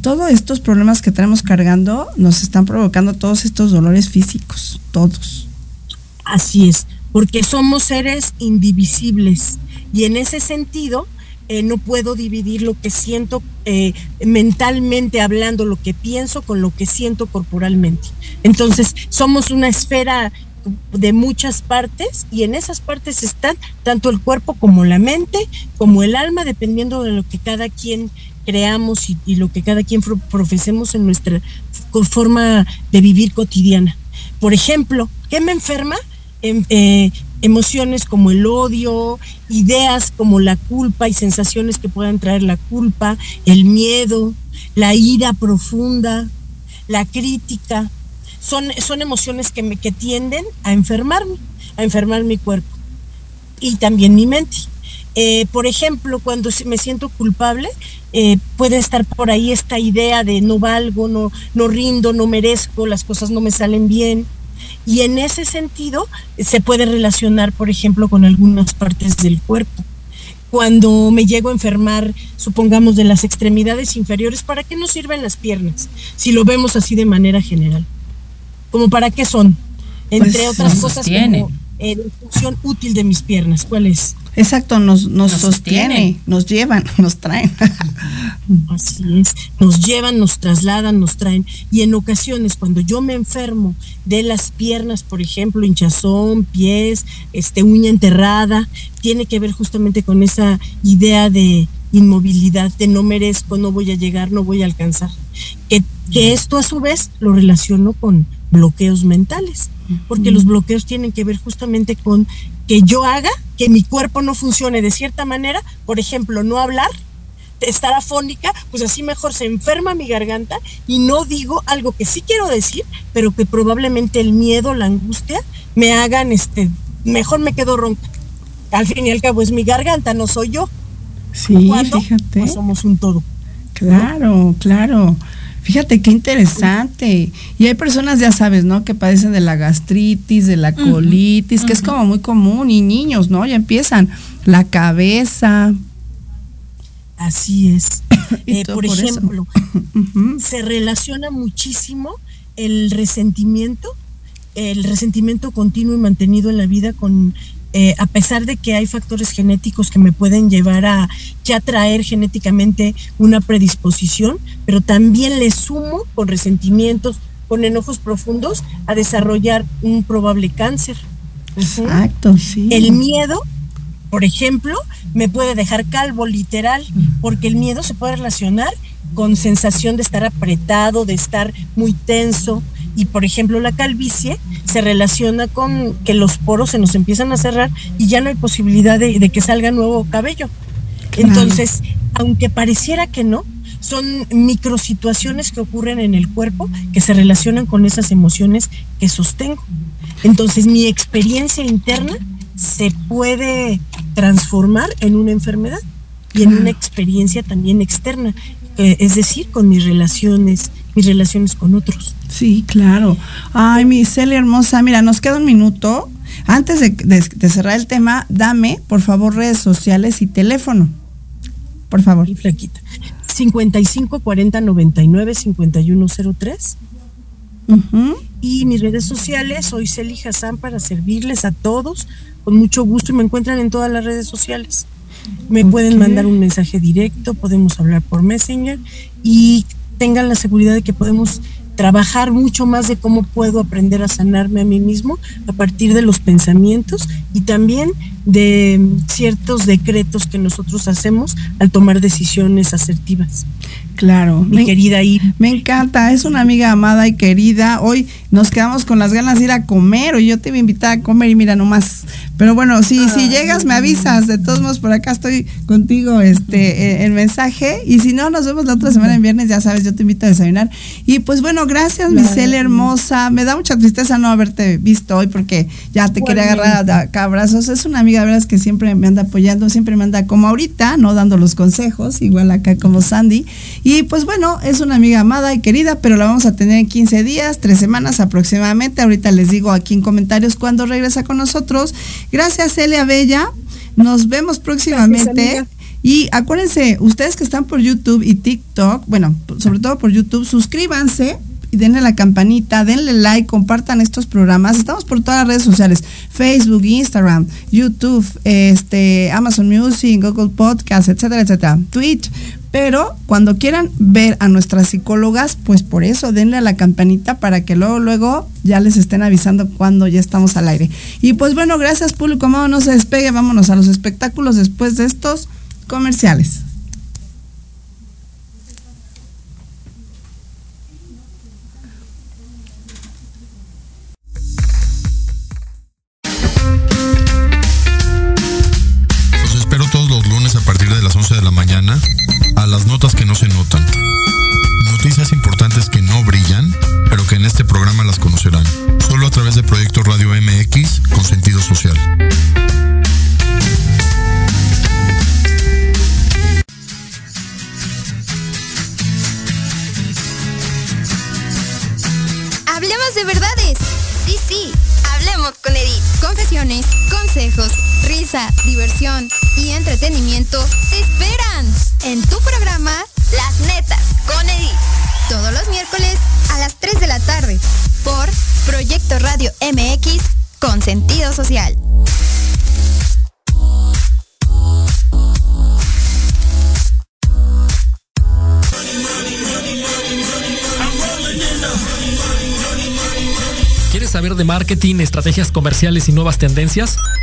todos estos problemas que tenemos cargando nos están provocando todos estos dolores físicos, todos. Así es, porque somos seres indivisibles y en ese sentido eh, no puedo dividir lo que siento eh, mentalmente hablando, lo que pienso con lo que siento corporalmente. Entonces, somos una esfera de muchas partes y en esas partes están tanto el cuerpo como la mente, como el alma, dependiendo de lo que cada quien creamos y, lo que cada quien pro- profesemos en nuestra forma de vivir cotidiana. Por ejemplo, ¿qué me enferma? Em- eh, emociones como el odio, ideas como la culpa y sensaciones que puedan traer la culpa, el miedo, la ira profunda, la crítica. Son, son emociones que, me, que tienden a enfermarme, a enfermar mi cuerpo y también mi mente. Eh, por ejemplo, cuando me siento culpable, eh, puede estar por ahí esta idea de no valgo, no, no rindo, no merezco, las cosas no me salen bien. Y en ese sentido se puede relacionar, por ejemplo, con algunas partes del cuerpo. Cuando me llego a enfermar, supongamos, de las extremidades inferiores, ¿para qué nos sirven las piernas? Si lo vemos así de manera general. ¿Como para qué son? Entre Pues, otras nos cosas, como eh, la función útil de mis piernas. ¿Cuál es? Exacto, nos, nos, Nos sostiene, sostiene. nos llevan, *laughs* nos traen. Así es, nos llevan, nos trasladan, nos traen. Y en ocasiones, cuando yo me enfermo de las piernas, por ejemplo, hinchazón, pies, este, uña enterrada, tiene que ver justamente con esa idea de inmovilidad, de no merezco, no voy a llegar, no voy a alcanzar. Que, que esto a su vez lo relaciono con bloqueos mentales, porque los bloqueos tienen que ver justamente con que yo haga que mi cuerpo no funcione de cierta manera, por ejemplo, no hablar, estar afónica, pues así mejor se enferma mi garganta y no digo algo que sí quiero decir, pero que probablemente el miedo, la angustia me hagan, este, mejor me quedo ronca. Al fin y al cabo es mi garganta, no soy yo. Sí, fíjate. pues, somos un todo. Claro, claro. Fíjate qué interesante. Y hay personas, ya sabes, ¿no? Que padecen de la gastritis, de la colitis, que es como muy común, y niños, ¿no? Ya empiezan. La cabeza. Así es. *coughs* Eh, por, ejemplo, *coughs* se relaciona muchísimo el resentimiento, el resentimiento continuo y mantenido en la vida con, eh, a pesar de que hay factores genéticos que me pueden llevar a ya traer genéticamente una predisposición, pero también le sumo con resentimientos, con enojos profundos, a desarrollar un probable cáncer. Exacto, sí. El miedo, por ejemplo, me puede dejar calvo literal, porque el miedo se puede relacionar con sensación de estar apretado, de estar muy tenso. Y por ejemplo, la calvicie se relaciona con que los poros se nos empiezan a cerrar y ya no hay posibilidad de, de que salga nuevo cabello. Entonces, aunque pareciera que no, son microsituaciones que ocurren en el cuerpo que se relacionan con esas emociones que sostengo. Entonces mi experiencia interna se puede transformar en una enfermedad y en una experiencia también externa, eh, es decir, con mis relaciones, mis relaciones con otros. Sí, claro. Ay, mi Celia hermosa, mira, nos queda un minuto. Antes de, de- de cerrar el tema, dame, por favor, redes sociales y teléfono. Por favor. Y flaquita. 55 40 99 5103. Y mis redes sociales, soy Celi Hassan para servirles a todos con mucho gusto y me encuentran en todas las redes sociales. Me pueden mandar un mensaje directo, podemos hablar por Messenger y tengan la seguridad de que podemos trabajar mucho más de cómo puedo aprender a sanarme a mí mismo a partir de los pensamientos y también de ciertos decretos que nosotros hacemos al tomar decisiones asertivas. Claro. Mi querida I. Me encanta, es una amiga amada y querida. Hoy nos quedamos con las ganas de ir a comer, o yo te iba a invitar a comer y mira nomás. Pero bueno, si, si llegas me avisas, de todos modos por acá estoy contigo este el mensaje y si no nos vemos la otra semana en viernes, ya sabes, yo te invito a desayunar. Y pues bueno, gracias, mi hermosa. Me da mucha tristeza no haberte visto hoy porque ya te quería agarrar a- acá abrazos. Es una amiga, de veras, que siempre me anda apoyando, siempre me anda como ahorita, no dando los consejos, igual acá como Sandy. Y pues bueno, es una amiga amada y querida, pero la vamos a tener en 15 días, 3 semanas aproximadamente. Ahorita les digo aquí en comentarios cuándo regresa con nosotros. Gracias, Celia Bella. Nos vemos próximamente. y acuérdense, ustedes que están por YouTube y TikTok, bueno, sobre todo por YouTube, suscríbanse y denle la campanita, denle like, compartan estos programas. Estamos por todas las redes sociales, Facebook, Instagram, YouTube, este, Amazon Music, Google Podcast, etcétera, etcétera, Twitch. Pero cuando quieran ver a nuestras psicólogas, pues por eso denle a la campanita para que luego, luego ya les estén avisando cuando ya estamos al aire. Y pues bueno, gracias público amado, no se despegue, vámonos a los espectáculos después de estos comerciales. Sentido social. ¿Quieres saber de marketing, estrategias comerciales y nuevas tendencias?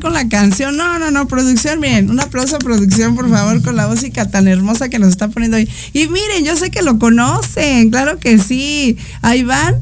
Con la canción? No, no, no, producción, miren, un aplauso a producción, por favor, con la música tan hermosa que nos está poniendo hoy. Y miren, yo sé que lo conocen, claro que sí. Ahí van.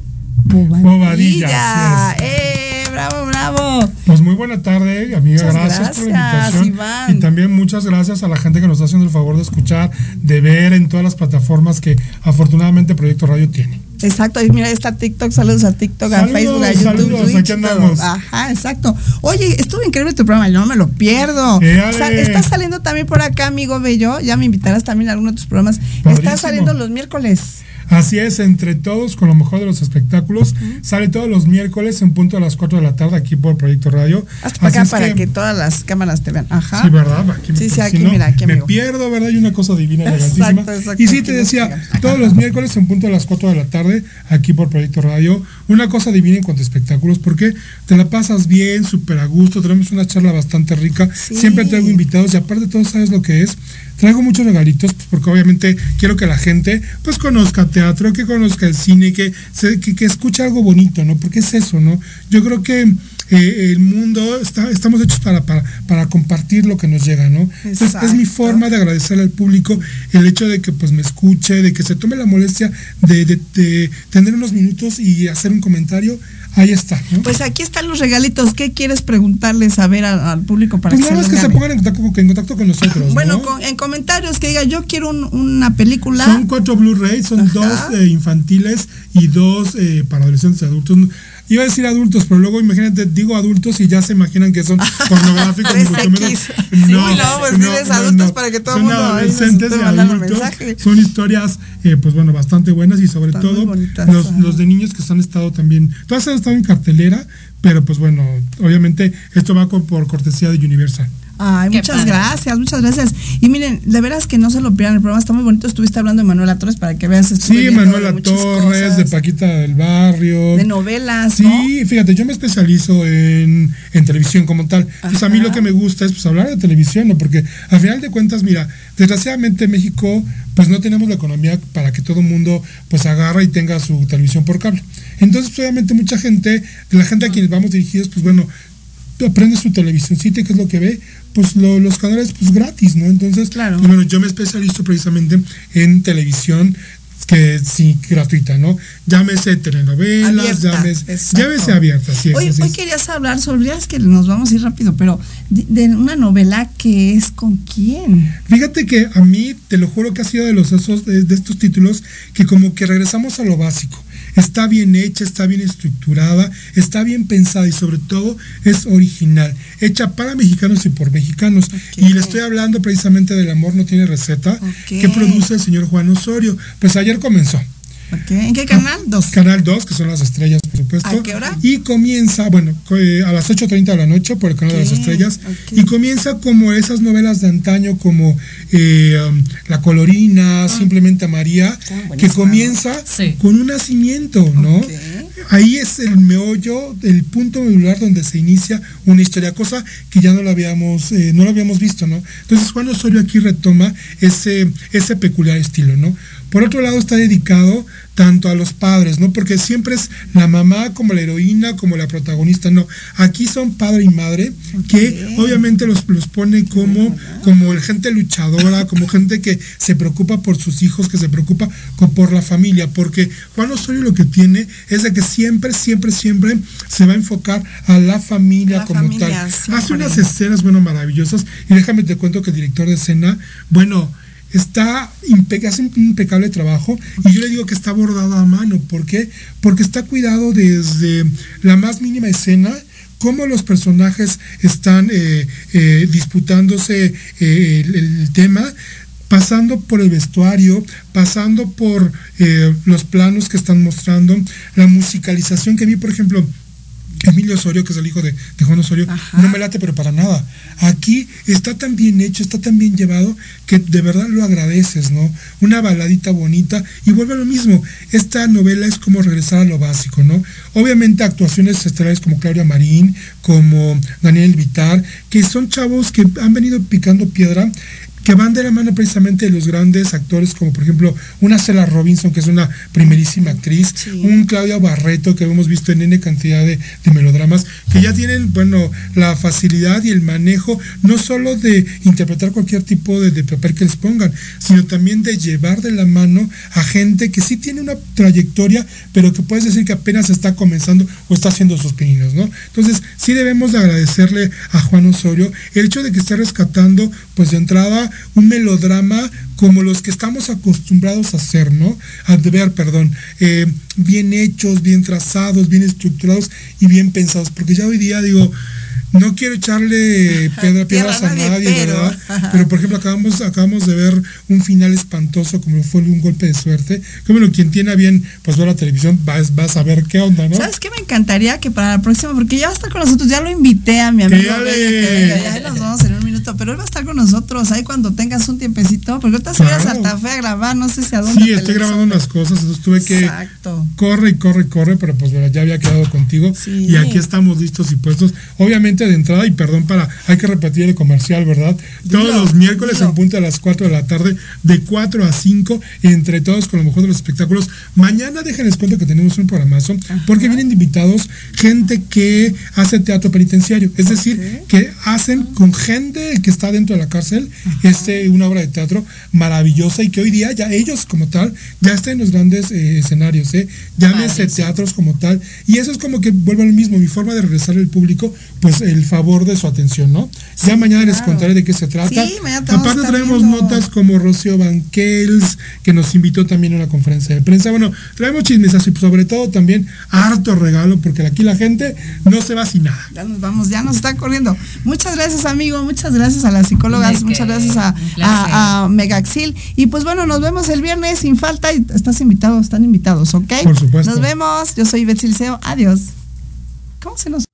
Bobadilla, ¡Eh! ¡Bravo, bravo! Pues muy buena tarde, amiga. Muchas Gracias, por la invitación. Iván. Y también muchas gracias a la gente que nos está haciendo el favor de escuchar, de ver en todas las plataformas que afortunadamente Proyecto Radio tiene. Exacto, y mira, está TikTok, saludos a TikTok, a Facebook, a YouTube, saludos, Twitch, aquí todo. andamos. Ajá, exacto. Oye, estuvo increíble tu programa, yo no me lo pierdo. Éale. Sa- Estás saliendo también por acá, amigo bello, ya me invitarás también a alguno de tus programas. Padrísimo. Estás saliendo los miércoles. Así es, entre todos, con lo mejor de los espectáculos. Sale todos los miércoles en punto a las 4 de la tarde aquí por Proyecto Radio. Hasta para Así acá para que- que, todas las cámaras te vean. Ajá. Sí, ¿verdad? Aquí, Sí, sí, aquí, mira, aquí, Me pierdo, ¿verdad? Y una cosa divina, elegantísima. exacto, y sí, te decía, todos los miércoles en punto a las 4 de la tarde, aquí por Proyecto Radio. Una cosa divina en cuanto a espectáculos, porque te la pasas bien, súper a gusto. Tenemos una charla bastante rica. Siempre traigo invitados y aparte, todo sabes lo que es. Traigo muchos regalitos, pues, porque obviamente quiero que la gente pues conozca teatro, que conozca el cine, que, que, que escuche algo bonito, ¿no? Porque es eso, ¿no? Yo creo que eh, el mundo está, estamos hechos para, para, para compartir lo que nos llega, ¿no? Entonces, es mi forma de agradecerle al público el hecho de que pues me escuche, de que se tome la molestia de, de- de tener unos minutos y hacer un comentario. Ahí está, ¿no? Pues aquí están los regalitos. ¿Qué quieres preguntarles a ver a- al público para Pues que se que se pongan en contacto, en contacto con nosotros. Bueno, ¿no? con- en comentarios que diga yo quiero un- una película. Son cuatro Blu-ray, son dos eh, infantiles y dos eh, para adolescentes y adultos. Iba a decir adultos, pero luego imagínate, digo adultos y ya se imaginan que son *laughs* pornográficos. ni mucho menos. 3X. Sí, no, pues diles adultos para que todo el son mundo nos adolescentes y adultos. Son historias, eh, pues bueno, bastante buenas y sobre Están todo bonitas, los, los de niños que han estado también, todas han estado en cartelera, pero pues bueno, obviamente esto va por cortesía de Universal. Ay, Qué muchas padre. gracias, muchas gracias. Y miren, de veras que no se lo pierdan, el programa está muy bonito. Estuviste hablando de Manuela Torres para que veas. Sí, Manuela Torres, cosas, de Paquita del Barrio. de novelas, Sí, ¿no? fíjate, yo me especializo en, en televisión como tal. Pues a mí lo que me gusta es pues, hablar de televisión, ¿no? Porque al final de cuentas, mira, desgraciadamente en México pues no tenemos la economía para que todo el mundo pues agarra y tenga su televisión por cable. Entonces, pues, obviamente mucha gente, de la gente a quienes vamos dirigidos, pues bueno, aprende su televisioncita, que es lo que ve, pues lo- los canales pues gratis, ¿no? Entonces, pues, bueno, yo me especializo precisamente en televisión que sí, gratuita, ¿no? Llámese telenovelas, Abierta, llámese, llámese abierta, es. Hoy, así hoy es. querías hablar sobre, ya es que nos vamos a ir rápido, pero de, de una novela que es con quién. Fíjate que a mí, te lo juro que ha sido de los esos, de, de estos títulos que como que regresamos a lo básico. Está bien hecha, está bien estructurada, está bien pensada y sobre todo es original, hecha para mexicanos y por mexicanos. Y le estoy hablando precisamente del amor no tiene receta, que produce el señor Juan Osorio. Pues ayer comenzó. ¿En qué canal? Dos. Canal 2, que son las estrellas, por supuesto. ¿A qué hora? Y comienza, bueno, eh, a las 8.30 de la noche por el canal de las estrellas. Y comienza como esas novelas de antaño, como eh, um, La Colorina, Simplemente María, que comienza con un nacimiento, ¿no? Ahí es el meollo, el punto medular donde se inicia una historia, cosa que ya no lo habíamos, eh, no lo habíamos visto, ¿no? Entonces Juan Osorio aquí retoma ese, ese peculiar estilo, ¿no? Por otro lado está dedicado tanto a los padres, ¿no? Porque siempre es la mamá como la heroína, como la protagonista, no. Aquí son padre y madre, que obviamente los, los pone como, como gente luchadora, como gente que se preocupa por sus hijos, que se preocupa por la familia, porque Juan Osorio lo que tiene es de que siempre, siempre, siempre se va a enfocar a la familia La como familia, tal. siempre. Hace unas escenas, bueno, maravillosas, y déjame te cuento que el director de escena, bueno, está un impecable trabajo y yo le digo que está bordado a mano. ¿Por qué? Porque está cuidado desde la más mínima escena cómo los personajes están eh, eh, disputándose eh, el, el tema pasando por el vestuario, pasando por los planos que están mostrando, la musicalización que a mí, por ejemplo, Emilio Osorio, que es el hijo de, de Juan Osorio, no me late, pero para nada. Aquí está tan bien hecho, está tan bien llevado, que de verdad lo agradeces, ¿no? Una baladita bonita y vuelve a lo mismo. Esta novela es como regresar a lo básico, ¿no? Obviamente actuaciones estelares como Claudia Marín, como Daniel Vitar, que son chavos que han venido picando piedra que van de la mano precisamente de los grandes actores, como por ejemplo una Cela Robinson, que es una primerísima actriz, un Claudia Barreto, que hemos visto en N cantidad de, de melodramas, que ya tienen, bueno, la facilidad y el manejo, no solo de interpretar cualquier tipo de, de papel que les pongan, sino también de llevar de la mano a gente que sí tiene una trayectoria, pero que puedes decir que apenas está comenzando o está haciendo sus pininos, ¿no? Entonces, sí debemos de agradecerle a Juan Osorio el hecho de que esté rescatando, pues de entrada, un melodrama como los que estamos acostumbrados a hacer, ¿no? A ver, perdón, eh, bien hechos, bien trazados, bien estructurados y bien pensados, porque ya hoy día digo, no quiero echarle *laughs* piedra, piedras a nadie, pero- ¿verdad? Ajá. Pero por ejemplo, acabamos, acabamos de ver un final espantoso como fue un golpe de suerte. Que bueno, quien tiene a bien pues ver la televisión va, va a saber qué onda, ¿no? ¿Sabes qué me encantaría que para la próxima, porque ya va a estar con nosotros, ya lo invité a mi amigo ¡Qué Bella, que venga, ya nos vamos en un minuto, pero él va a estar con nosotros ahí cuando tengas un tiempecito, porque ahorita se va a Claro. Santa Fe a grabar, no sé si a dónde. Sí, estoy grabando unas cosas, entonces tuve que Exacto. corre y corre y corre, pero pues bueno, ya había quedado contigo y aquí estamos listos y puestos. Obviamente de entrada, y perdón para, hay que repetir el comercial, ¿verdad? Todos los miércoles en punto a las 4 de la tarde, de 4 a 5, entre todos con lo mejor de los espectáculos. Mañana déjenles cuento que tenemos un programazo, porque vienen invitados gente que hace teatro penitenciario, es decir, que hacen con gente que está dentro de la cárcel este, una obra de teatro maravillosa y que hoy día ya ellos como tal ya están en los grandes eh, escenarios, ¿eh? llámese teatros como tal, y eso es como que vuelve a lo mismo, mi forma de regresar al público, pues el favor de su atención, ¿no? ya mañana les contaré de qué se trata. Sí, Aparte traemos viendo. notas como Rocío Banquels, que nos invitó también a una conferencia de prensa. Bueno, traemos chismes y sobre todo también harto regalo, porque aquí la gente no se va sin nada. Ya nos vamos, ya nos está corriendo. Muchas gracias, amigo. Muchas gracias a las psicólogas. ¿De Muchas gracias a Megaxil. Y pues bueno, nos vemos el viernes sin falta. Y estás invitado, están invitados, ¿ok? Por supuesto. Nos vemos. Yo soy Betsy Liceo. Adiós. ¿Cómo se nos.?